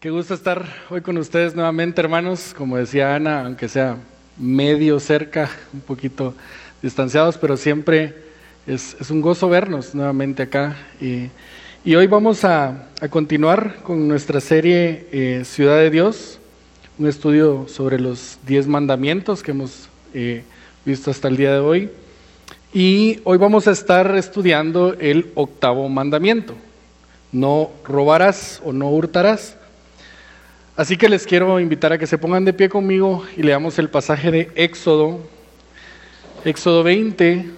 Qué gusto estar hoy con ustedes nuevamente, hermanos. Como decía Ana, aunque sea medio cerca, un poquito distanciados, pero siempre es, un gozo vernos nuevamente acá. Y, hoy vamos a, continuar con nuestra serie eh, Ciudad de Dios, un estudio sobre los diez mandamientos que hemos eh, visto hasta el día de hoy. Y hoy vamos a estar estudiando el octavo mandamiento. No robarás o no hurtarás. Así que les quiero invitar a que se pongan de pie conmigo y leamos el pasaje de Éxodo, Éxodo 20,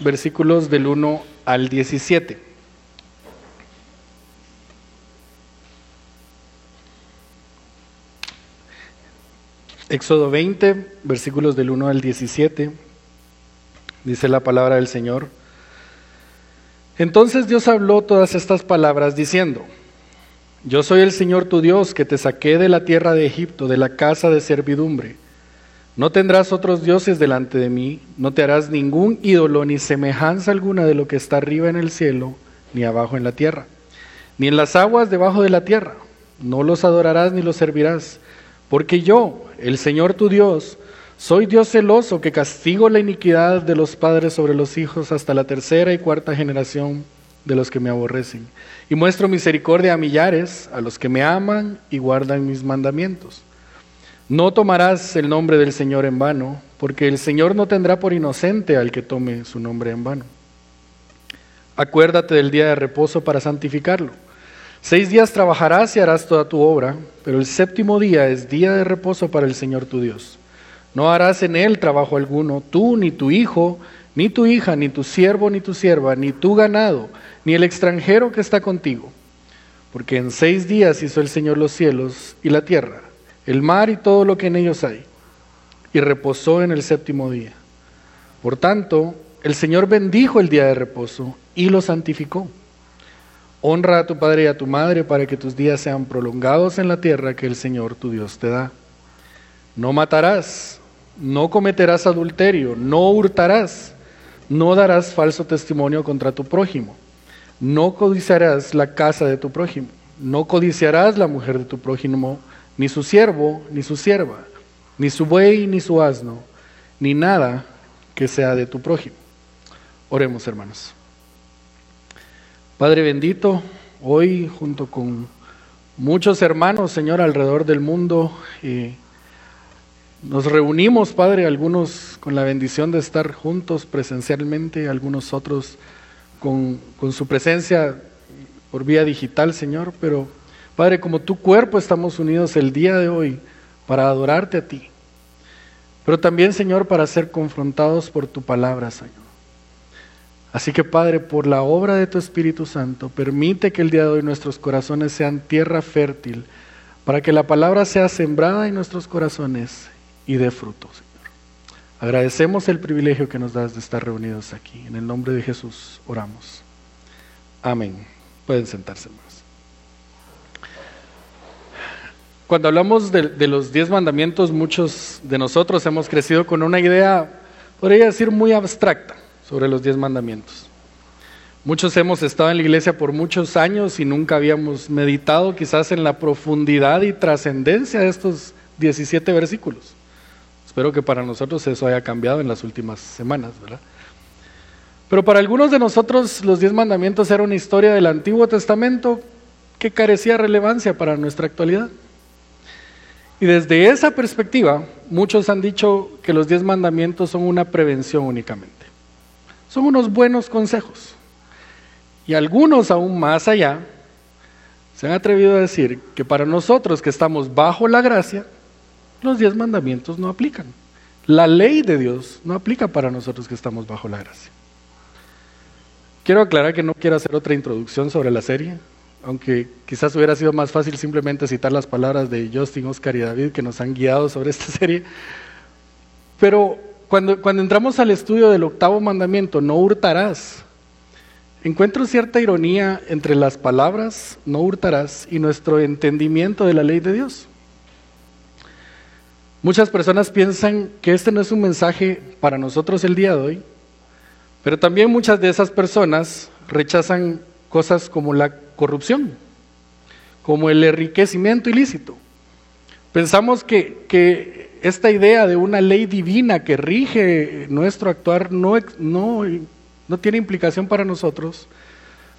versículos del 1 al 17. Éxodo 20, versículos del 1 al 17, dice la palabra del Señor. Entonces Dios habló todas estas palabras diciendo, yo soy el Señor tu Dios que te saqué de la tierra de Egipto, de la casa de servidumbre. No tendrás otros dioses delante de mí, no te harás ningún ídolo ni semejanza alguna de lo que está arriba en el cielo, ni abajo en la tierra, ni en las aguas debajo de la tierra. No los adorarás ni los servirás, porque yo, el Señor tu Dios, soy Dios celoso que castigo la iniquidad de los padres sobre los hijos hasta la tercera y cuarta generación de los que me aborrecen. Y muestro misericordia a millares, a los que me aman y guardan mis mandamientos. No tomarás el nombre del Señor en vano, porque el Señor no tendrá por inocente al que tome su nombre en vano. Acuérdate del día de reposo para santificarlo. Seis días trabajarás y harás toda tu obra, pero el séptimo día es día de reposo para el Señor tu Dios. No harás en él trabajo alguno, tú, ni tu hijo, ni tu hija, ni tu siervo, ni tu sierva, ni tu ganado, ni el extranjero que está contigo. Porque en seis días hizo el Señor los cielos y la tierra, el mar y todo lo que en ellos hay, y reposó en el séptimo día. Por tanto, el Señor bendijo el día de reposo y lo santificó. Honra a tu padre y a tu madre para que tus días sean prolongados en la tierra que el Señor tu Dios te da. No matarás, no cometerás adulterio, no hurtarás no darás falso testimonio contra tu prójimo. No codiciarás la casa de tu prójimo. No codiciarás la mujer de tu prójimo, ni su siervo, ni su sierva, ni su buey, ni su asno, ni nada que sea de tu prójimo. Oremos, hermanos. Padre bendito, hoy junto con muchos hermanos, Señor, alrededor del mundo, eh, nos reunimos, Padre, algunos con la bendición de estar juntos presencialmente, algunos otros con, su presencia por vía digital, Señor, pero Padre, como tu cuerpo estamos unidos el día de hoy para adorarte a ti, pero también, Señor, para ser confrontados por tu palabra, Señor. Así que, Padre, por la obra de tu Espíritu Santo, permite que el día de hoy nuestros corazones sean tierra fértil, para que la palabra sea sembrada en nuestros corazones y dé fruto, Señor. Agradecemos el privilegio que nos das de estar reunidos aquí. En el nombre de Jesús oramos. Amén. Pueden sentarse más. Cuando hablamos de, de, los diez mandamientos, muchos de nosotros hemos crecido con una idea, podría decir, muy abstracta sobre los diez mandamientos. Muchos hemos estado en la iglesia por muchos años y nunca habíamos meditado quizás en la profundidad y trascendencia de estos 17 versículos. Espero que para nosotros eso haya cambiado en las últimas semanas, ¿verdad? Pero para algunos de nosotros los diez mandamientos eran una historia del Antiguo Testamento que carecía relevancia para nuestra actualidad. Y desde esa perspectiva, muchos han dicho que los diez mandamientos son una prevención únicamente. Son unos buenos consejos. Y algunos aún más allá se han atrevido a decir que para nosotros que estamos bajo la gracia, los diez mandamientos no aplican. La ley de Dios no aplica para nosotros que estamos bajo la gracia. Quiero aclarar que no quiero hacer otra introducción sobre la serie, aunque quizás hubiera sido más fácil simplemente citar las palabras de Justin, Oscar y David que nos han guiado sobre esta serie. Pero cuando, cuando entramos al estudio del octavo mandamiento, no hurtarás, encuentro cierta ironía entre las palabras no hurtarás y nuestro entendimiento de la ley de Dios. Muchas personas piensan que este no es un mensaje para nosotros el día de hoy, pero también muchas de esas personas rechazan cosas como la corrupción, como el enriquecimiento ilícito. Pensamos que, que esta idea de una ley divina que rige nuestro actuar no, no, no tiene implicación para nosotros,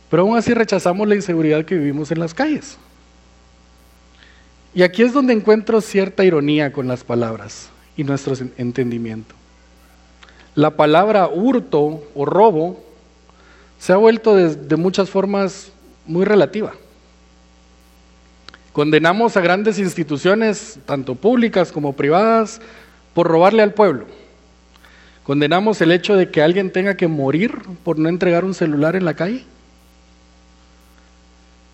pero aún así rechazamos la inseguridad que vivimos en las calles. Y aquí es donde encuentro cierta ironía con las palabras y nuestro entendimiento. La palabra hurto o robo se ha vuelto de, muchas formas muy relativa. Condenamos a grandes instituciones, tanto públicas como privadas, por robarle al pueblo. Condenamos el hecho de que alguien tenga que morir por no entregar un celular en la calle.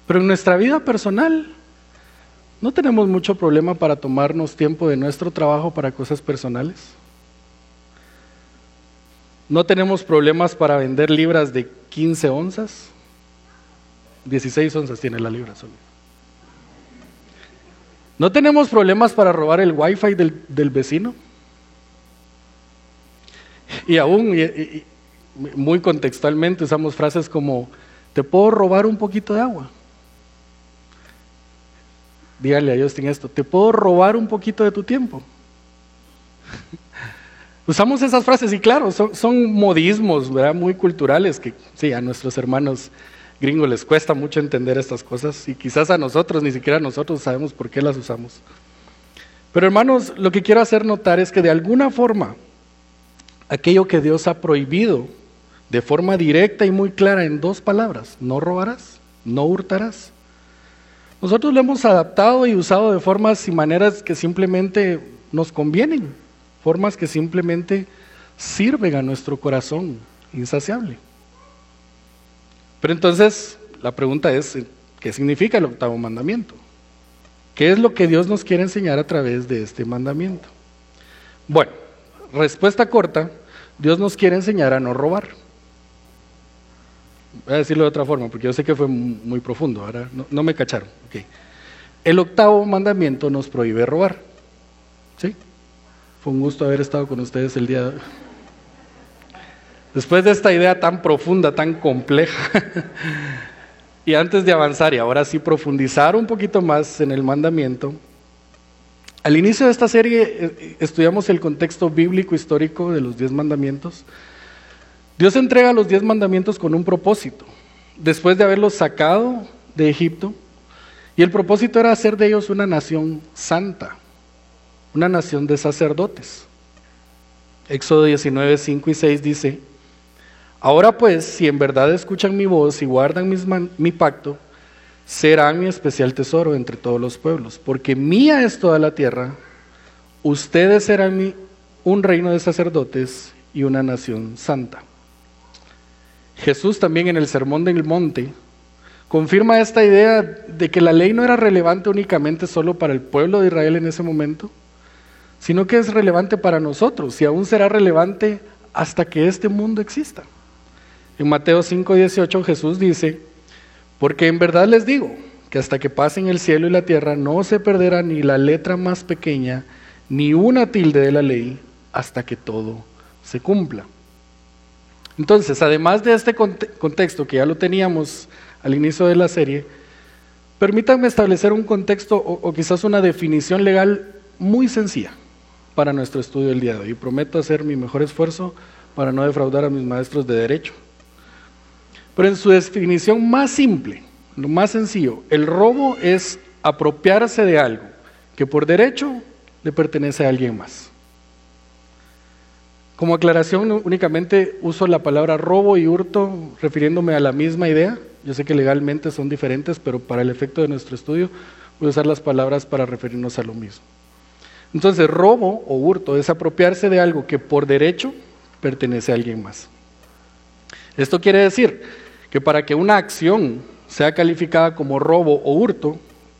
Pero en nuestra vida personal no tenemos mucho problema para tomarnos tiempo de nuestro trabajo para cosas personales. No tenemos problemas para vender libras de 15 onzas. 16 onzas tiene la libra solo. No tenemos problemas para robar el wifi del, del vecino. Y aún, muy contextualmente, usamos frases como, ¿te puedo robar un poquito de agua? Dígale a Justin esto, ¿te puedo robar un poquito de tu tiempo? Usamos esas frases y claro, son, modismos ¿verdad? muy culturales que sí, a nuestros hermanos gringos les cuesta mucho entender estas cosas y quizás a nosotros, ni siquiera nosotros sabemos por qué las usamos. Pero hermanos, lo que quiero hacer notar es que de alguna forma, aquello que Dios ha prohibido de forma directa y muy clara en dos palabras, no robarás, no hurtarás, nosotros lo hemos adaptado y usado de formas y maneras que simplemente nos convienen, formas que simplemente sirven a nuestro corazón insaciable. Pero entonces la pregunta es, ¿qué significa el octavo mandamiento? ¿Qué es lo que Dios nos quiere enseñar a través de este mandamiento? Bueno, respuesta corta, Dios nos quiere enseñar a no robar. Voy a decirlo de otra forma, porque yo sé que fue muy profundo, ahora no, me cacharon. El octavo mandamiento nos prohíbe robar. ¿Sí? Fue un gusto haber estado con ustedes el día de hoy. Después de esta idea tan profunda, tan compleja, y antes de avanzar y ahora sí profundizar un poquito más en el mandamiento, al inicio de esta serie eh, estudiamos el contexto bíblico histórico de los diez mandamientos Dios entrega los diez mandamientos con un propósito, después de haberlos sacado de Egipto, y el propósito era hacer de ellos una nación santa, una nación de sacerdotes. Éxodo 19, 5 y 6 dice, Ahora pues, si en verdad escuchan mi voz y guardan mi pacto, serán mi especial tesoro entre todos los pueblos, porque mía es toda la tierra, ustedes serán un reino de sacerdotes y una nación santa. Jesús también en el Sermón del Monte confirma esta idea de que la ley no era relevante únicamente solo para el pueblo de Israel en ese momento, sino que es relevante para nosotros y aún será relevante hasta que este mundo exista. En Mateo 5:18 Jesús dice, porque en verdad les digo que hasta que pasen el cielo y la tierra no se perderá ni la letra más pequeña, ni una tilde de la ley, hasta que todo se cumpla. Entonces, además de este contexto que ya lo teníamos al inicio de la serie, permítanme establecer un contexto o, quizás una definición legal muy sencilla para nuestro estudio del día de hoy. Prometo hacer mi mejor esfuerzo para no defraudar a mis maestros de derecho. Pero en su definición más simple, lo más sencillo, el robo es apropiarse de algo que por derecho le pertenece a alguien más. Como aclaración, únicamente uso la palabra robo y hurto refiriéndome a la misma idea. Yo sé que legalmente son diferentes, pero para el efecto de nuestro estudio voy a usar las palabras para referirnos a lo mismo. Entonces, robo o hurto es apropiarse de algo que por derecho pertenece a alguien más. Esto quiere decir que para que una acción sea calificada como robo o hurto,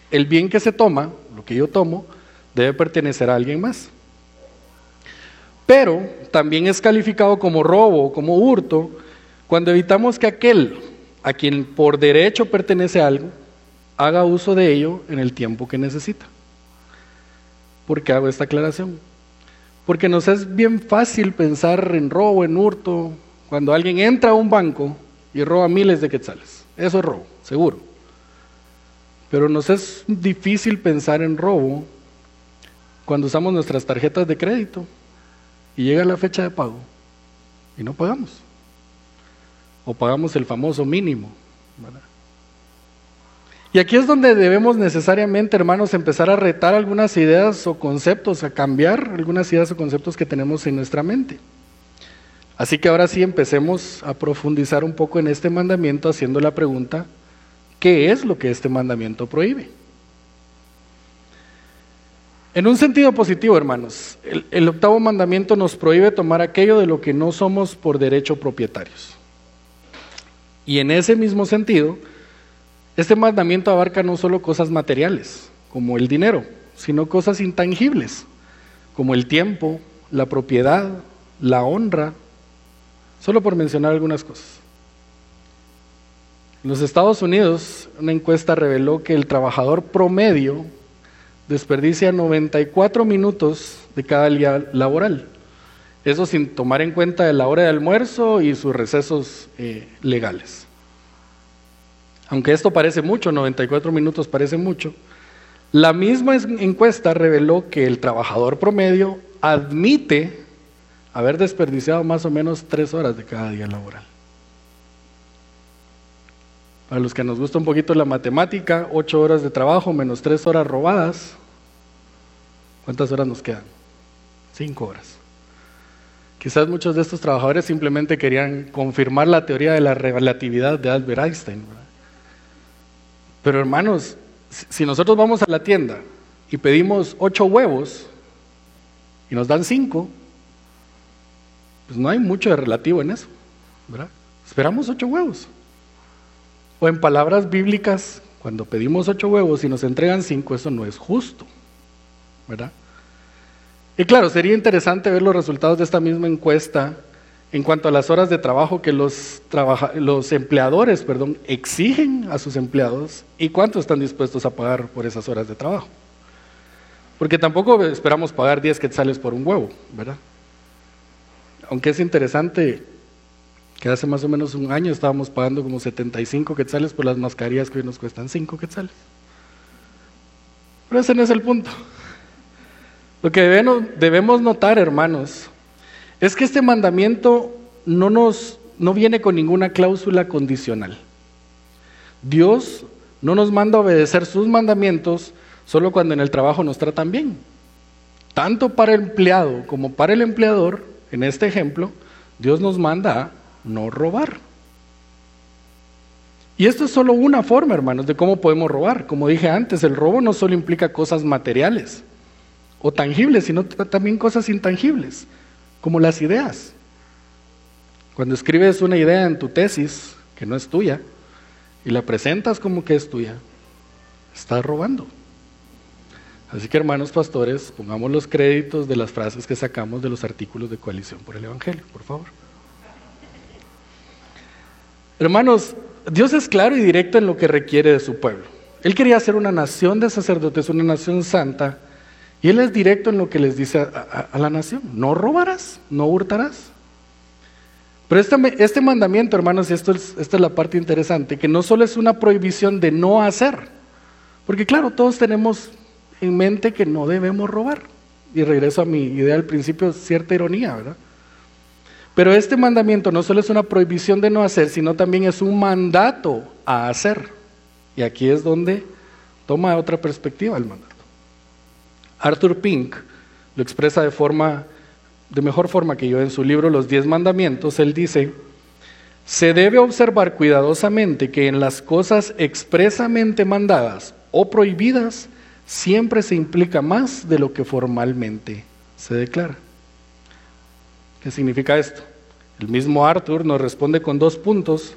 el bien que se toma, lo que yo tomo, debe pertenecer a alguien más. Pero también es calificado como robo, como hurto, cuando evitamos que aquel a quien por derecho pertenece algo, haga uso de ello en el tiempo que necesita. ¿Por qué hago esta aclaración? Porque nos es bien fácil pensar en robo, en hurto, cuando alguien entra a un banco y roba miles de quetzales. Eso es robo, seguro. Pero nos es difícil pensar en robo cuando usamos nuestras tarjetas de crédito y llega la fecha de pago y no pagamos. O pagamos el famoso mínimo. Y aquí es donde debemos necesariamente, hermanos, empezar a retar algunas ideas o conceptos, a cambiar algunas ideas o conceptos que tenemos en nuestra mente. Así que ahora sí empecemos a profundizar un poco en este mandamiento haciendo la pregunta, ¿qué es lo que este mandamiento prohíbe? En un sentido positivo, hermanos, el, octavo mandamiento nos prohíbe tomar aquello de lo que no somos por derecho propietarios. Y en ese mismo sentido, este mandamiento abarca no solo cosas materiales, como el dinero, sino cosas intangibles, como el tiempo, la propiedad, la honra, solo por mencionar algunas cosas. En los Estados Unidos, una encuesta reveló que el trabajador promedio desperdicia 94 minutos de cada día laboral. Eso sin tomar en cuenta la hora de almuerzo y sus recesos eh, legales. Aunque esto parece mucho, 94 minutos parece mucho, la misma encuesta reveló que el trabajador promedio admite haber desperdiciado más o menos tres horas de cada día laboral. Para los que nos gusta un poquito la matemática, ocho horas de trabajo menos tres horas robadas, ¿cuántas horas nos quedan? Cinco horas. Quizás muchos de estos trabajadores simplemente querían confirmar la teoría de la relatividad de Albert Einstein. Pero hermanos, si nosotros vamos a la tienda y pedimos ocho huevos y nos dan cinco, pues no hay mucho de relativo en eso, ¿verdad? Esperamos ocho huevos. O en palabras bíblicas, cuando pedimos ocho huevos y nos entregan cinco, eso no es justo, ¿verdad? Y claro, sería interesante ver los resultados de esta misma encuesta en cuanto a las horas de trabajo que los, los empleadores perdón, exigen a sus empleados y cuánto están dispuestos a pagar por esas horas de trabajo. Porque tampoco esperamos pagar 10 quetzales por un huevo, ¿verdad? Aunque es interesante que hace más o menos un año estábamos pagando como 75 quetzales por las mascarillas que hoy nos cuestan 5 quetzales. Pero ese no es el punto. Lo que debemos notar, hermanos, es que este mandamiento no, nos, no viene con ninguna cláusula condicional. Dios no nos manda a obedecer sus mandamientos solo cuando en el trabajo nos tratan bien. Tanto para el empleado como para el empleador, en este ejemplo, Dios nos manda a no robar. Y esto es solo una forma, hermanos, de cómo podemos robar. Como dije antes, el robo no solo implica cosas materiales o tangibles, sino también cosas intangibles como las ideas. Cuando escribes una idea en tu tesis que no es tuya y la presentas como que es tuya, estás robando. Así que hermanos pastores, pongamos los créditos de las frases que sacamos de los artículos de coalición por el Evangelio, por favor. Hermanos, Dios es claro y directo en lo que requiere de su pueblo. Él quería ser una nación de sacerdotes, una nación santa, y Él es directo en lo que les dice a, la nación, no robarás, no hurtarás. Pero este, este mandamiento, hermanos, y esto esta es la parte interesante, que no solo es una prohibición de no hacer, porque claro, todos tenemos en mente que no debemos robar. Y regreso a mi idea al principio, cierta ironía, ¿verdad? Pero este mandamiento no solo es una prohibición de no hacer, sino también es un mandato a hacer. Y aquí es donde toma otra perspectiva el mandato. Arthur Pink lo expresa de forma de mejor forma que yo en su libro Los Diez Mandamientos, él dice, se debe observar cuidadosamente que en las cosas expresamente mandadas o prohibidas siempre se implica más de lo que formalmente se declara. ¿Qué significa esto? El mismo Arthur nos responde con dos puntos.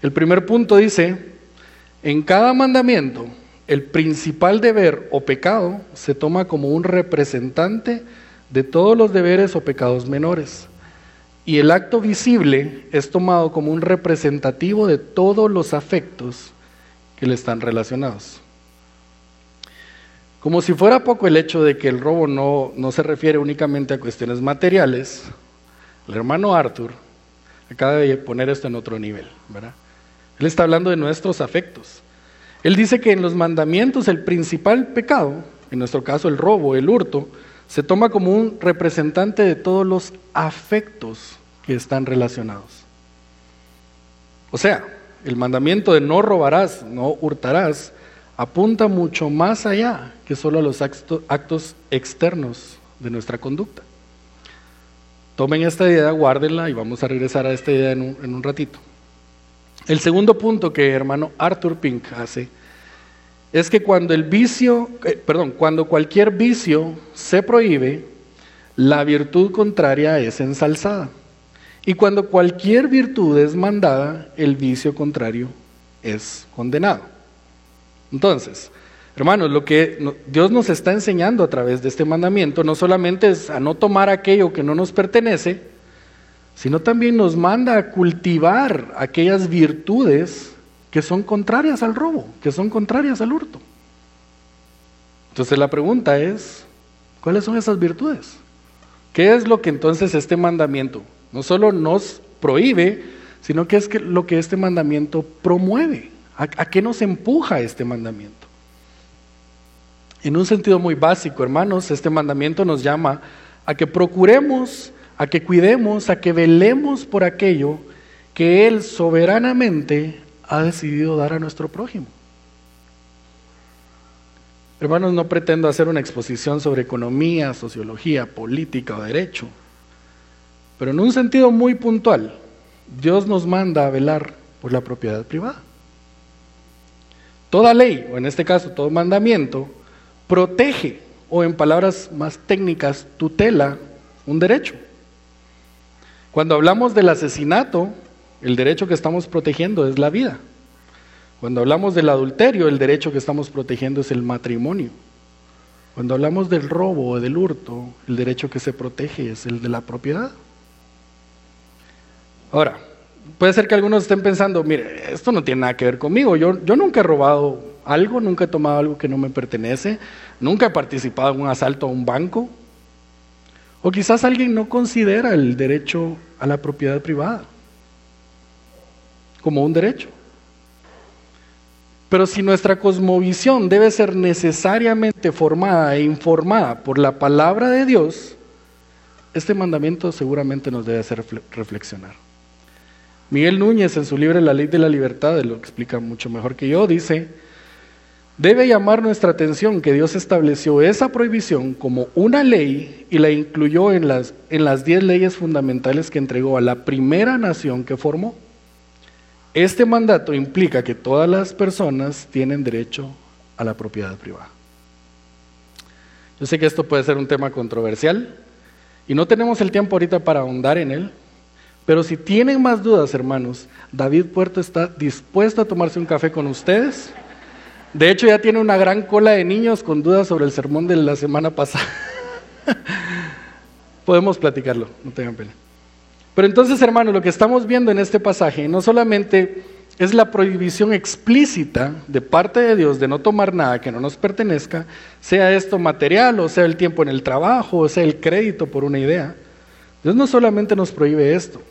El primer punto dice, en cada mandamiento el principal deber o pecado se toma como un representante de todos los deberes o pecados menores. Y el acto visible es tomado como un representativo de todos los afectos que le están relacionados. Como si fuera poco el hecho de que el robo no, no se refiere únicamente a cuestiones materiales, el hermano Arthur acaba de poner esto en otro nivel, ¿verdad? Él está hablando de nuestros afectos. Él dice que en los mandamientos el principal pecado, en nuestro caso el robo, el hurto, se toma como un representante de todos los afectos que están relacionados. O sea, el mandamiento de no robarás, no hurtarás, apunta mucho más allá que solo a los actos externos de nuestra conducta. Tomen esta idea, guárdenla y vamos a regresar a esta idea en un, ratito. El segundo punto que hermano Arthur Pink hace es que cuando el vicio, eh, perdón, cuando cualquier vicio se prohíbe, la virtud contraria es ensalzada. Y cuando cualquier virtud es mandada, el vicio contrario es condenado. Entonces, hermanos, lo que Dios nos está enseñando a través de este mandamiento no solamente es a no tomar aquello que no nos pertenece, sino también nos manda a cultivar aquellas virtudes que son contrarias al robo, que son contrarias al hurto. Entonces la pregunta es, ¿cuáles son esas virtudes? ¿Qué es lo que entonces este mandamiento no solo nos prohíbe, sino que es lo que este mandamiento promueve? ¿A, ¿A qué nos empuja este mandamiento? En un sentido muy básico, hermanos, este mandamiento nos llama a que procuremos a que cuidemos, a que velemos por aquello que Él soberanamente ha decidido dar a nuestro prójimo. Hermanos, no pretendo hacer una exposición sobre economía, sociología, política o derecho, pero en un sentido muy puntual, Dios nos manda a velar por la propiedad privada. Toda ley, o en este caso todo mandamiento, protege, o en palabras más técnicas, tutela un derecho. Cuando hablamos del asesinato, el derecho que estamos protegiendo es la vida. Cuando hablamos del adulterio, el derecho que estamos protegiendo es el matrimonio. Cuando hablamos del robo o del hurto, el derecho que se protege es el de la propiedad. Ahora, puede ser que algunos estén pensando, mire, esto no tiene nada que ver conmigo, yo, yo nunca he robado algo, nunca he tomado algo que no me pertenece, nunca he participado en un asalto a un banco, o quizás alguien no considera el derecho a la propiedad privada como un derecho. Pero si nuestra cosmovisión debe ser necesariamente formada e informada por la palabra de Dios, este mandamiento seguramente nos debe hacer reflexionar. Miguel Núñez en su libro La ley de la libertad, lo explica mucho mejor que yo, dice, Debe llamar nuestra atención que Dios estableció esa prohibición como una ley y la incluyó en las, en las diez leyes fundamentales que entregó a la primera nación que formó. Este mandato implica que todas las personas tienen derecho a la propiedad privada. Yo sé que esto puede ser un tema controversial y no tenemos el tiempo ahorita para ahondar en él, pero si tienen más dudas, hermanos, David Puerto está dispuesto a tomarse un café con ustedes de hecho, ya tiene una gran cola de niños con dudas sobre el sermón de la semana pasada. Podemos platicarlo, no tengan pena. Pero entonces, hermanos, lo que estamos viendo en este pasaje no solamente es la prohibición explícita de parte de Dios de no tomar nada que no nos pertenezca, sea esto material o sea el tiempo en el trabajo o sea el crédito por una idea. Dios no solamente nos prohíbe esto,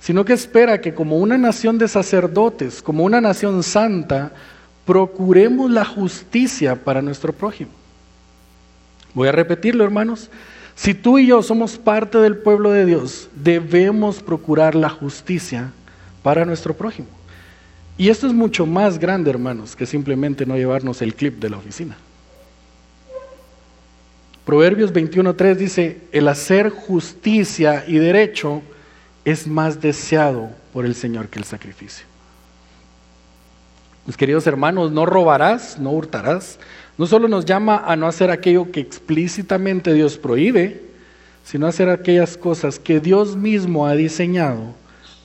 sino que espera que como una nación de sacerdotes, como una nación santa, procuremos la justicia para nuestro prójimo. Voy a repetirlo, hermanos. Si tú y yo somos parte del pueblo de Dios, debemos procurar la justicia para nuestro prójimo. Y esto es mucho más grande, hermanos, que simplemente no llevarnos el clip de la oficina. Proverbios 21.3 dice, el hacer justicia y derecho es más deseado por el Señor que el sacrificio. Mis queridos hermanos, no robarás, no hurtarás. No solo nos llama a no hacer aquello que explícitamente Dios prohíbe, sino a hacer aquellas cosas que Dios mismo ha diseñado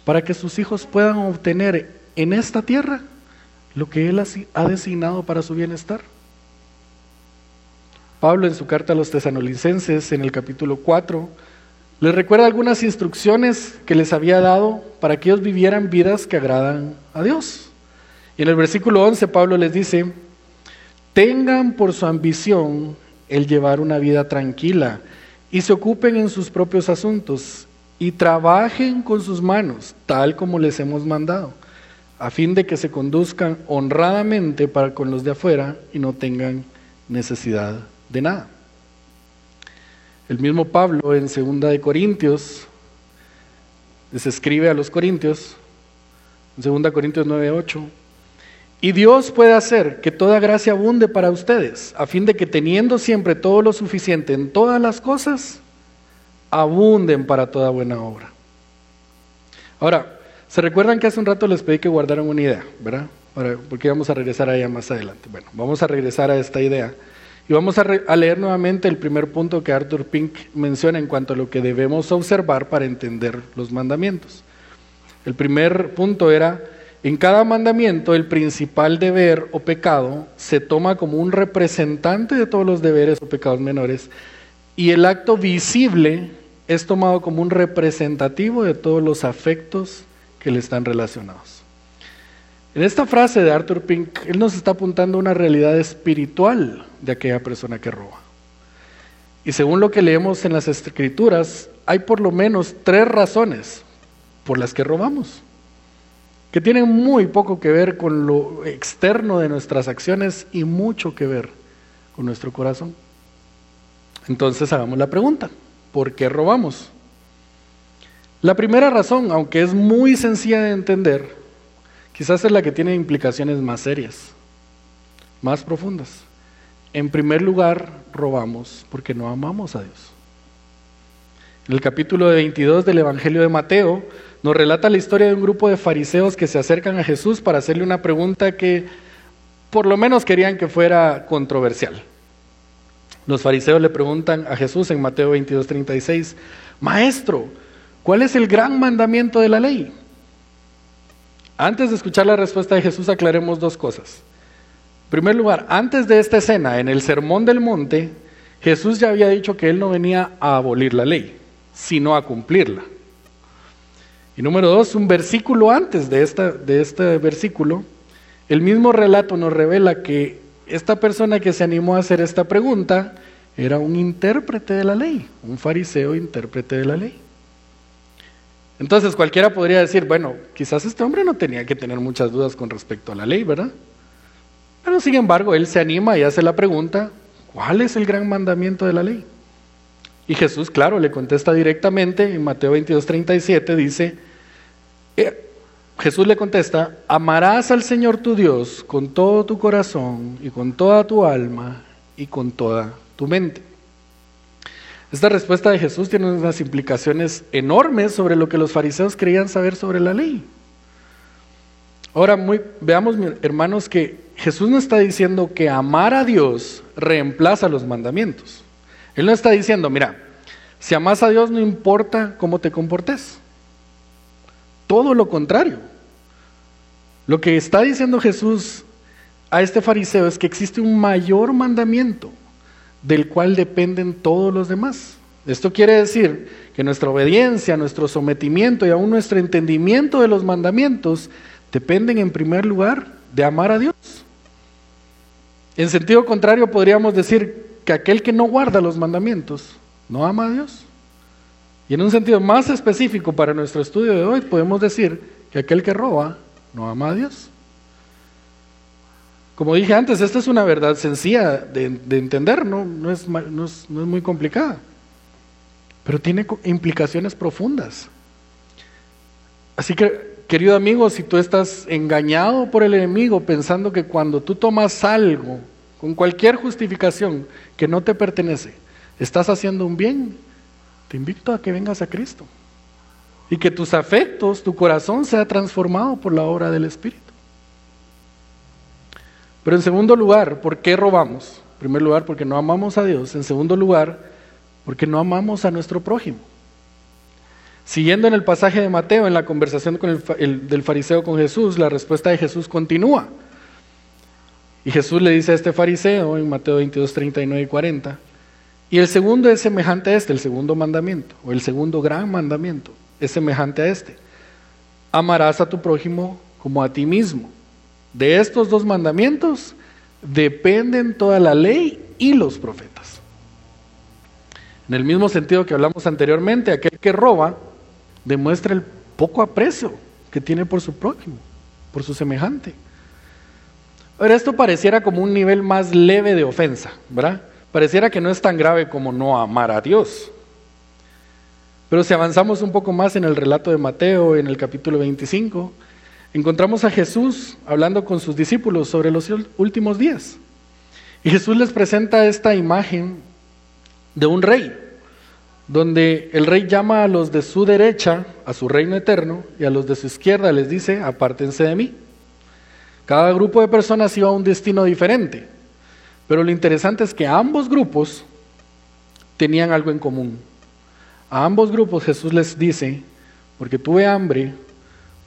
para que sus hijos puedan obtener en esta tierra lo que Él ha designado para su bienestar. Pablo en su carta a los tesanolicenses en el capítulo 4 les recuerda algunas instrucciones que les había dado para que ellos vivieran vidas que agradan a Dios. Y en el versículo 11 Pablo les dice, tengan por su ambición el llevar una vida tranquila y se ocupen en sus propios asuntos y trabajen con sus manos, tal como les hemos mandado, a fin de que se conduzcan honradamente para con los de afuera y no tengan necesidad de nada. El mismo Pablo en 2 de Corintios les escribe a los Corintios, en 2 Corintios 9:8, y Dios puede hacer que toda gracia abunde para ustedes, a fin de que teniendo siempre todo lo suficiente en todas las cosas, abunden para toda buena obra. Ahora, ¿se recuerdan que hace un rato les pedí que guardaran una idea, verdad? porque vamos a regresar a ella más adelante. Bueno, vamos a regresar a esta idea. Y vamos a, leer nuevamente el primer punto que Arthur Pink menciona en cuanto a lo que debemos observar para entender los mandamientos. El primer punto era, en cada mandamiento el principal deber o pecado se toma como un representante de todos los deberes o pecados menores y el acto visible es tomado como un representativo de todos los afectos que le están relacionados. En esta frase de Arthur Pink, él nos está apuntando a una realidad espiritual de aquella persona que roba. Y según lo que leemos en las escrituras, hay por lo menos tres razones por las que robamos, que tienen muy poco que ver con lo externo de nuestras acciones y mucho que ver con nuestro corazón. Entonces hagamos la pregunta, ¿por qué robamos? La primera razón, aunque es muy sencilla de entender, Quizás es la que tiene implicaciones más serias, más profundas. En primer lugar, robamos porque no amamos a Dios. En el capítulo 22 del Evangelio de Mateo nos relata la historia de un grupo de fariseos que se acercan a Jesús para hacerle una pregunta que por lo menos querían que fuera controversial. Los fariseos le preguntan a Jesús en Mateo 22, 36, Maestro, ¿cuál es el gran mandamiento de la ley? Antes de escuchar la respuesta de Jesús, aclaremos dos cosas. En primer lugar, antes de esta escena, en el Sermón del Monte, Jesús ya había dicho que él no venía a abolir la ley, sino a cumplirla. Y número dos, un versículo antes de, de este versículo, el mismo relato nos revela que esta persona que se animó a hacer esta pregunta era un intérprete de la ley, un fariseo intérprete de la ley. Entonces cualquiera podría decir, bueno, quizás este hombre no tenía que tener muchas dudas con respecto a la ley, ¿verdad? Pero sin embargo, él se anima y hace la pregunta, ¿cuál es el gran mandamiento de la ley? Y Jesús, claro, le contesta directamente en Mateo 22, 37, dice, eh, Jesús le contesta, amarás al Señor tu Dios con todo tu corazón y con toda tu alma y con toda tu mente. Esta respuesta de Jesús tiene unas implicaciones enormes sobre lo que los fariseos creían saber sobre la ley. Ahora, veamos, hermanos, que Jesús no está diciendo que amar a Dios reemplaza los mandamientos. Él no está diciendo, mira, si amas a Dios no importa cómo te comportes. Todo lo contrario. Lo que está diciendo Jesús a este fariseo es que existe un mayor mandamiento del cual dependen todos los demás. Esto quiere decir que nuestra obediencia, nuestro sometimiento y aún nuestro entendimiento de los mandamientos dependen en primer lugar de amar a Dios. En sentido contrario, podríamos decir que aquel que no guarda los mandamientos no ama a Dios. Y en un sentido más específico para nuestro estudio de hoy, podemos decir que aquel que roba no ama a Dios. Como dije antes, esta es una verdad sencilla de, entender, ¿no? No, es, no, es, muy complicada, pero tiene implicaciones profundas. Así que, querido amigo, si tú estás engañado por el enemigo pensando que cuando tú tomas algo, con cualquier justificación que no te pertenece, estás haciendo un bien, te invito a que vengas a Cristo y que tus afectos, tu corazón sea transformado por la obra del Espíritu. Pero en segundo lugar, ¿por qué robamos? En primer lugar, porque no amamos a Dios. En segundo lugar, porque no amamos a nuestro prójimo. Siguiendo en el pasaje de Mateo, en la conversación con el, del fariseo con Jesús, la respuesta de Jesús continúa. Y Jesús le dice a este fariseo en Mateo 22, 39 y 40, y el segundo es semejante a este, el segundo mandamiento, o el segundo gran mandamiento, es semejante a este. Amarás a tu prójimo como a ti mismo. De estos dos mandamientos dependen toda la ley y los profetas. En el mismo sentido que hablamos anteriormente, aquel que roba demuestra el poco aprecio que tiene por su prójimo. por su semejante. Ahora, esto pareciera como un nivel más leve de ofensa, ¿verdad? Pareciera que no es tan grave como no amar a Dios. Pero si avanzamos un poco más en el relato de Mateo, en el capítulo 25, encontramos a Jesús hablando con sus discípulos sobre los últimos días. Y Jesús les presenta esta imagen de un rey, donde el rey llama a los de su derecha a su reino eterno y a los de su izquierda les dice, apártense de mí. Cada grupo de personas iba a un destino diferente, pero lo interesante es que ambos grupos tenían algo en común. A ambos grupos Jesús les dice, porque tuve hambre,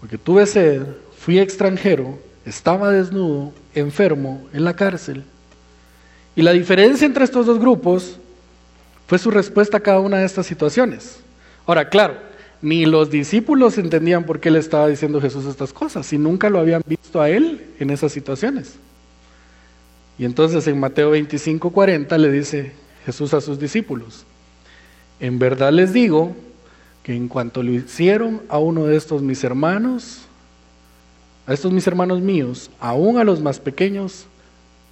porque tuve sed, fui extranjero, estaba desnudo, enfermo, en la cárcel. Y la diferencia entre estos dos grupos fue su respuesta a cada una de estas situaciones. Ahora, claro, ni los discípulos entendían por qué le estaba diciendo Jesús estas cosas, si nunca lo habían visto a él en esas situaciones. Y entonces en Mateo 25, 40 le dice Jesús a sus discípulos, en verdad les digo que en cuanto lo hicieron a uno de estos mis hermanos, a estos mis hermanos míos, aún a los más pequeños,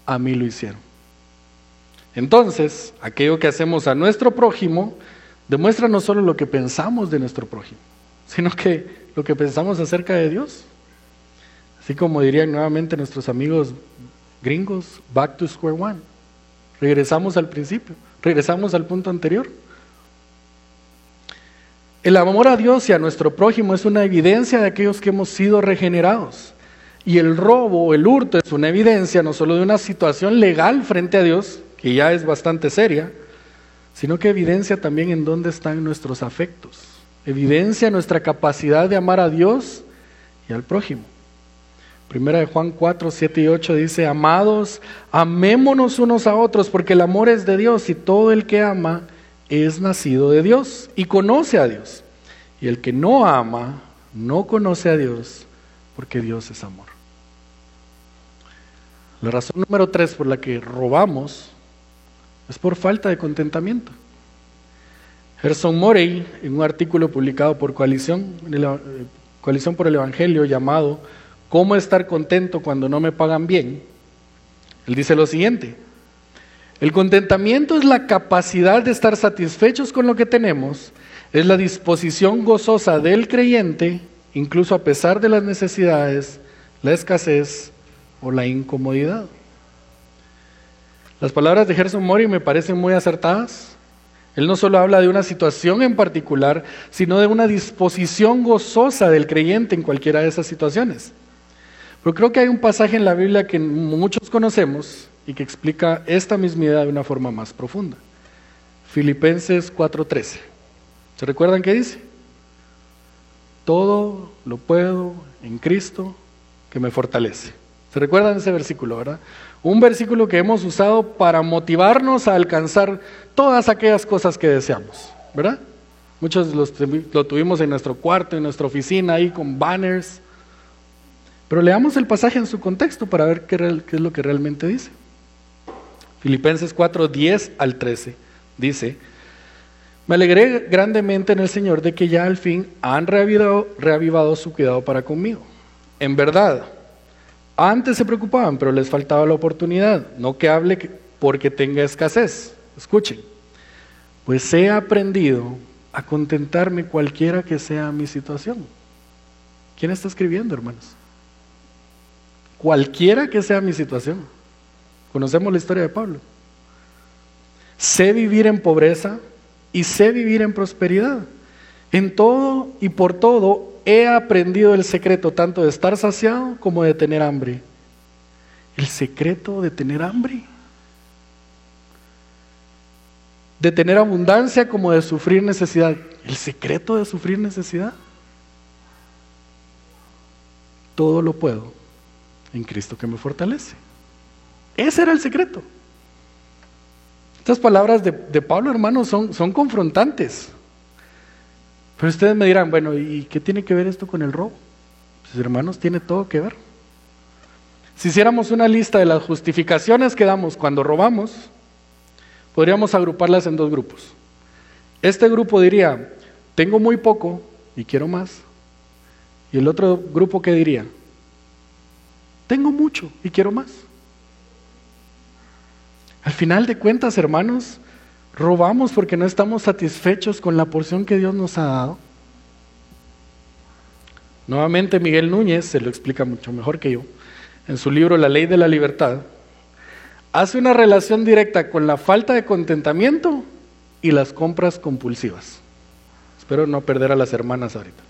a mí lo hicieron. Entonces, aquello que hacemos a nuestro prójimo demuestra no solo lo que pensamos de nuestro prójimo, sino que lo que pensamos acerca de Dios. Así como dirían nuevamente nuestros amigos gringos, back to square one. Regresamos al principio, regresamos al punto anterior. El amor a Dios y a nuestro prójimo es una evidencia de aquellos que hemos sido regenerados. Y el robo el hurto es una evidencia no solo de una situación legal frente a Dios, que ya es bastante seria, sino que evidencia también en dónde están nuestros afectos, evidencia nuestra capacidad de amar a Dios y al prójimo. Primera de Juan 4, 7 y 8 dice, amados, amémonos unos a otros, porque el amor es de Dios y todo el que ama es nacido de Dios y conoce a Dios. Y el que no ama, no conoce a Dios, porque Dios es amor. La razón número tres por la que robamos es por falta de contentamiento. Gerson Morey, en un artículo publicado por Coalición, eh, Coalición por el Evangelio llamado ¿Cómo estar contento cuando no me pagan bien? Él dice lo siguiente, el contentamiento es la capacidad de estar satisfechos con lo que tenemos, es la disposición gozosa del creyente, incluso a pesar de las necesidades, la escasez o la incomodidad. Las palabras de Gerson Mori me parecen muy acertadas. Él no solo habla de una situación en particular, sino de una disposición gozosa del creyente en cualquiera de esas situaciones. Pero creo que hay un pasaje en la Biblia que muchos conocemos y que explica esta misma idea de una forma más profunda. Filipenses 4:13. ¿Se recuerdan qué dice? Todo lo puedo en Cristo que me fortalece. ¿Se recuerdan ese versículo, verdad? Un versículo que hemos usado para motivarnos a alcanzar todas aquellas cosas que deseamos, ¿verdad? Muchos lo tuvimos en nuestro cuarto, en nuestra oficina, ahí con banners. Pero leamos el pasaje en su contexto para ver qué es lo que realmente dice. Filipenses 4, 10 al 13 dice, me alegré grandemente en el Señor de que ya al fin han reavivado, su cuidado para conmigo. En verdad, antes se preocupaban, pero les faltaba la oportunidad. No que hable porque tenga escasez. Escuchen, pues he aprendido a contentarme cualquiera que sea mi situación. ¿Quién está escribiendo, hermanos? Cualquiera que sea mi situación. Conocemos la historia de Pablo. Sé vivir en pobreza y sé vivir en prosperidad. En todo y por todo he aprendido el secreto tanto de estar saciado como de tener hambre. El secreto de tener hambre. De tener abundancia como de sufrir necesidad. El secreto de sufrir necesidad. Todo lo puedo en Cristo que me fortalece. Ese era el secreto. Estas palabras de, Pablo, hermanos, son, son confrontantes. Pero ustedes me dirán, bueno, ¿y qué tiene que ver esto con el robo? Pues hermanos, tiene todo que ver. Si hiciéramos una lista de las justificaciones que damos cuando robamos, podríamos agruparlas en dos grupos. Este grupo diría, tengo muy poco y quiero más. Y el otro grupo, ¿qué diría? Tengo mucho y quiero más. Al final de cuentas, hermanos, robamos porque no estamos satisfechos con la porción que Dios nos ha dado. Nuevamente Miguel Núñez se lo explica mucho mejor que yo en su libro La ley de la libertad. Hace una relación directa con la falta de contentamiento y las compras compulsivas. Espero no perder a las hermanas ahorita.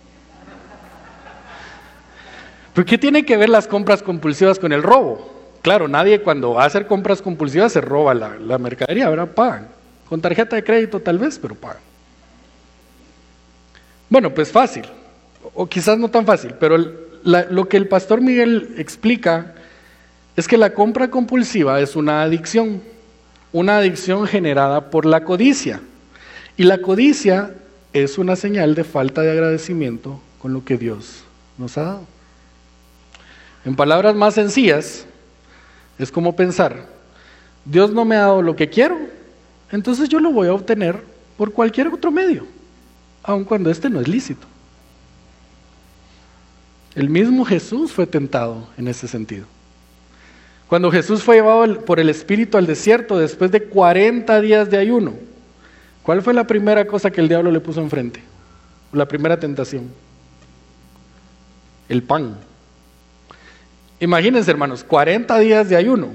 ¿Por qué tiene que ver las compras compulsivas con el robo? Claro, nadie cuando va a hacer compras compulsivas se roba la, mercadería, ¿verdad? Pagan. Con tarjeta de crédito tal vez, pero pagan. Bueno, pues fácil, o quizás no tan fácil, pero lo que el pastor Miguel explica es que la compra compulsiva es una adicción, una adicción generada por la codicia. Y la codicia es una señal de falta de agradecimiento con lo que Dios nos ha dado. En palabras más sencillas, es como pensar, Dios no me ha dado lo que quiero, entonces yo lo voy a obtener por cualquier otro medio, aun cuando este no es lícito. El mismo Jesús fue tentado en ese sentido. Cuando Jesús fue llevado por el Espíritu al desierto después de 40 días de ayuno, ¿cuál fue la primera cosa que el diablo le puso enfrente? La primera tentación. El pan. Imagínense, hermanos, 40 días de ayuno.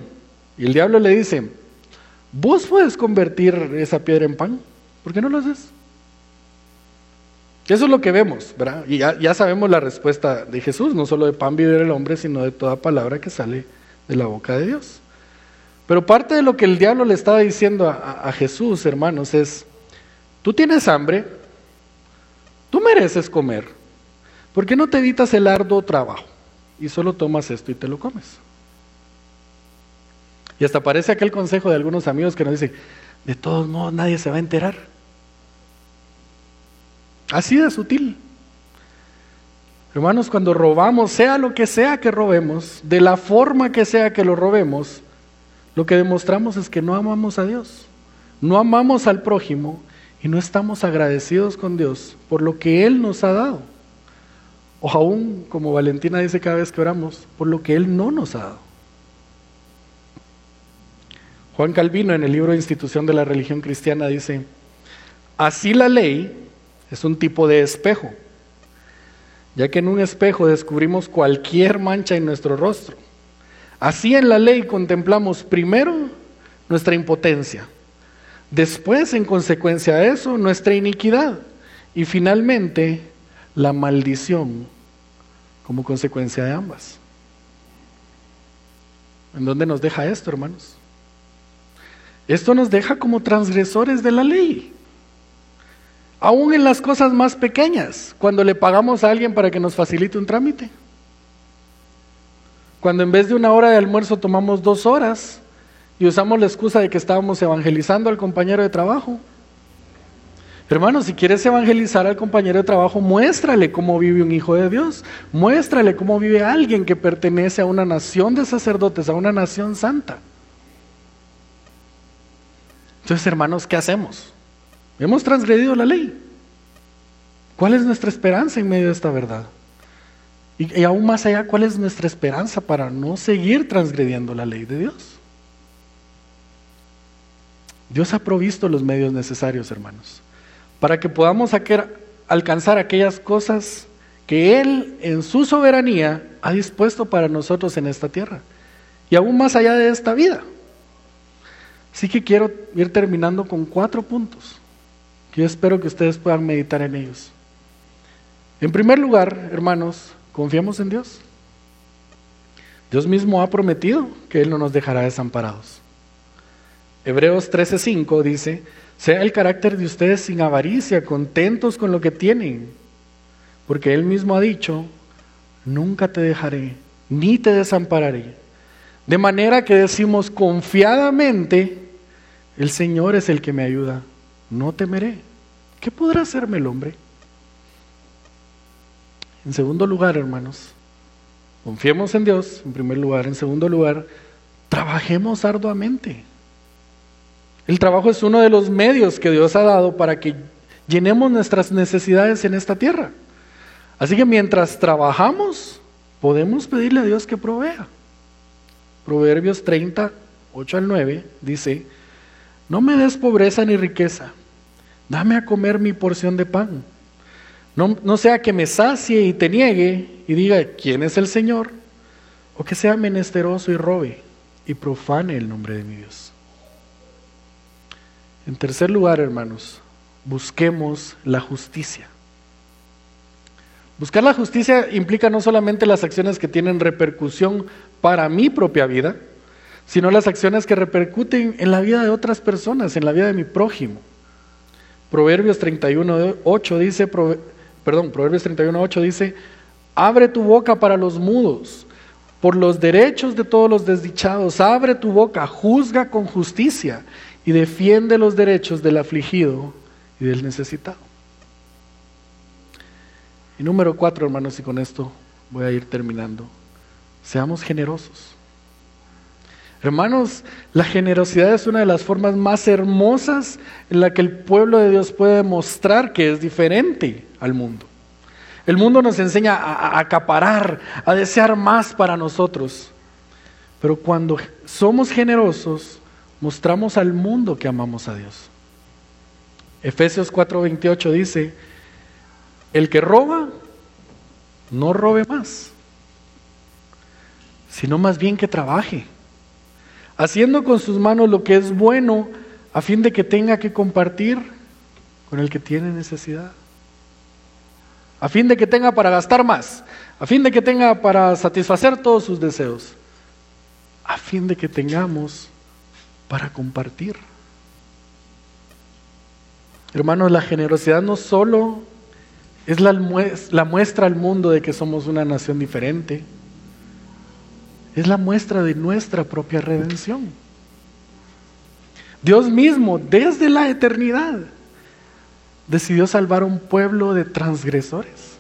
Y el diablo le dice, vos puedes convertir esa piedra en pan. ¿Por qué no lo haces? Eso es lo que vemos, ¿verdad? Y ya, sabemos la respuesta de Jesús, no solo de pan vive el hombre, sino de toda palabra que sale de la boca de Dios. Pero parte de lo que el diablo le estaba diciendo a, a Jesús, hermanos, es, tú tienes hambre, tú mereces comer, ¿por qué no te evitas el arduo trabajo? Y solo tomas esto y te lo comes. Y hasta parece aquel consejo de algunos amigos que nos dicen, de todos modos nadie se va a enterar. Así de sutil. Hermanos, cuando robamos, sea lo que sea que robemos, de la forma que sea que lo robemos, lo que demostramos es que no amamos a Dios, no amamos al prójimo y no estamos agradecidos con Dios por lo que Él nos ha dado. O aún, como Valentina dice cada vez que oramos, por lo que Él no nos ha dado. Juan Calvino en el libro Institución de la Religión Cristiana dice, así la ley es un tipo de espejo, ya que en un espejo descubrimos cualquier mancha en nuestro rostro. Así en la ley contemplamos primero nuestra impotencia, después en consecuencia de eso nuestra iniquidad y finalmente la maldición como consecuencia de ambas. ¿En dónde nos deja esto, hermanos? Esto nos deja como transgresores de la ley. Aún en las cosas más pequeñas, cuando le pagamos a alguien para que nos facilite un trámite. Cuando en vez de una hora de almuerzo tomamos dos horas y usamos la excusa de que estábamos evangelizando al compañero de trabajo. Hermano, si quieres evangelizar al compañero de trabajo, muéstrale cómo vive un hijo de Dios. Muéstrale cómo vive alguien que pertenece a una nación de sacerdotes, a una nación santa. Entonces, hermanos, ¿qué hacemos? Hemos transgredido la ley. ¿Cuál es nuestra esperanza en medio de esta verdad? Y, y, aún más allá, ¿cuál es nuestra esperanza para no seguir transgrediendo la ley de Dios? Dios ha provisto los medios necesarios, hermanos para que podamos alcanzar aquellas cosas que Él en su soberanía ha dispuesto para nosotros en esta tierra y aún más allá de esta vida. Así que quiero ir terminando con cuatro puntos que yo espero que ustedes puedan meditar en ellos. En primer lugar, hermanos, confiamos en Dios. Dios mismo ha prometido que Él no nos dejará desamparados. Hebreos 13:5 dice, sea el carácter de ustedes sin avaricia, contentos con lo que tienen, porque Él mismo ha dicho, nunca te dejaré, ni te desampararé. De manera que decimos confiadamente, el Señor es el que me ayuda, no temeré. ¿Qué podrá hacerme el hombre? En segundo lugar, hermanos, confiemos en Dios, en primer lugar. En segundo lugar, trabajemos arduamente. El trabajo es uno de los medios que Dios ha dado para que llenemos nuestras necesidades en esta tierra. Así que mientras trabajamos, podemos pedirle a Dios que provea. Proverbios 30, 8 al 9, dice, no me des pobreza ni riqueza, dame a comer mi porción de pan. No, sea que me sacie y te niegue y diga, ¿quién es el Señor? O que sea menesteroso y robe y profane el nombre de mi Dios. En tercer lugar, hermanos, busquemos la justicia. Buscar la justicia implica no solamente las acciones que tienen repercusión para mi propia vida, sino las acciones que repercuten en la vida de otras personas, en la vida de mi prójimo. Proverbios 31.8 dice, perdón, Proverbios 31.8 dice, abre tu boca para los mudos, por los derechos de todos los desdichados, abre tu boca, juzga con justicia y defiende los derechos del afligido y del necesitado. Y número cuatro, hermanos, y con esto voy a ir terminando. Seamos generosos. Hermanos, la generosidad es una de las formas más hermosas en la que el pueblo de Dios puede mostrar que es diferente al mundo. El mundo nos enseña a, acaparar, a desear más para nosotros. Pero cuando somos generosos, mostramos al mundo que amamos a Dios. Efesios 4:28 dice, el que roba, no robe más, sino más bien que trabaje, haciendo con sus manos lo que es bueno, a fin de que tenga que compartir con el que tiene necesidad, a fin de que tenga para gastar más, a fin de que tenga para satisfacer todos sus deseos, a fin de que tengamos para compartir. Hermanos, la generosidad no solo es la, muestra al mundo de que somos una nación diferente, es la muestra de nuestra propia redención. Dios mismo, desde la eternidad, decidió salvar a un pueblo de transgresores,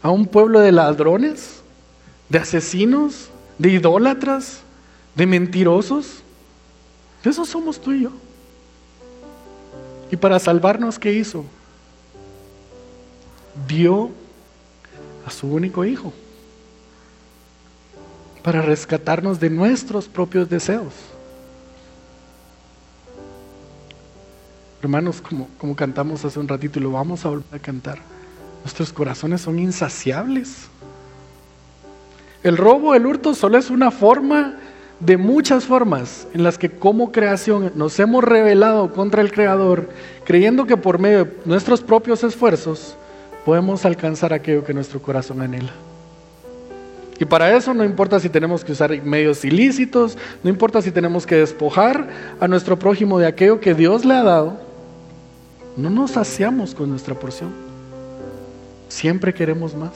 a un pueblo de ladrones, de asesinos, de idólatras, de mentirosos. Esos somos tú y yo. Y para salvarnos, ¿qué hizo? Dio a su único hijo para rescatarnos de nuestros propios deseos. Hermanos, como, como cantamos hace un ratito y lo vamos a volver a cantar, nuestros corazones son insaciables. El robo, el hurto solo es una forma de muchas formas en las que como creación nos hemos rebelado contra el Creador, creyendo que por medio de nuestros propios esfuerzos podemos alcanzar aquello que nuestro corazón anhela. Y para eso no importa si tenemos que usar medios ilícitos, no importa si tenemos que despojar a nuestro prójimo de aquello que Dios le ha dado, no nos saciamos con nuestra porción. Siempre queremos más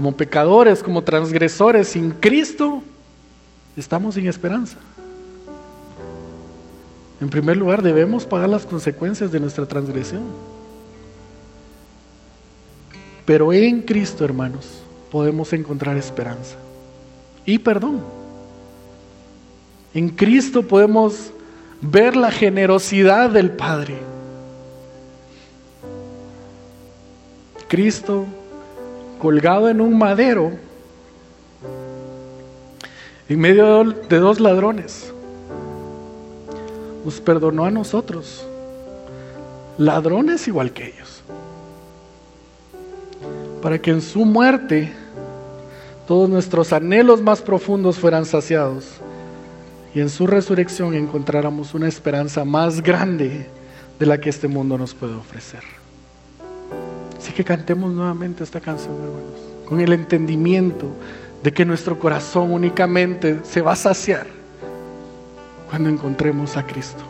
como pecadores, como transgresores sin Cristo, estamos sin esperanza. En primer lugar, debemos pagar las consecuencias de nuestra transgresión. Pero en Cristo, hermanos, podemos encontrar esperanza y perdón. En Cristo podemos ver la generosidad del Padre. Cristo colgado en un madero en medio de dos ladrones. Nos perdonó a nosotros, ladrones igual que ellos, para que en su muerte todos nuestros anhelos más profundos fueran saciados y en su resurrección encontráramos una esperanza más grande de la que este mundo nos puede ofrecer. Así que cantemos nuevamente esta canción, hermanos, con el entendimiento de que nuestro corazón únicamente se va a saciar cuando encontremos a Cristo.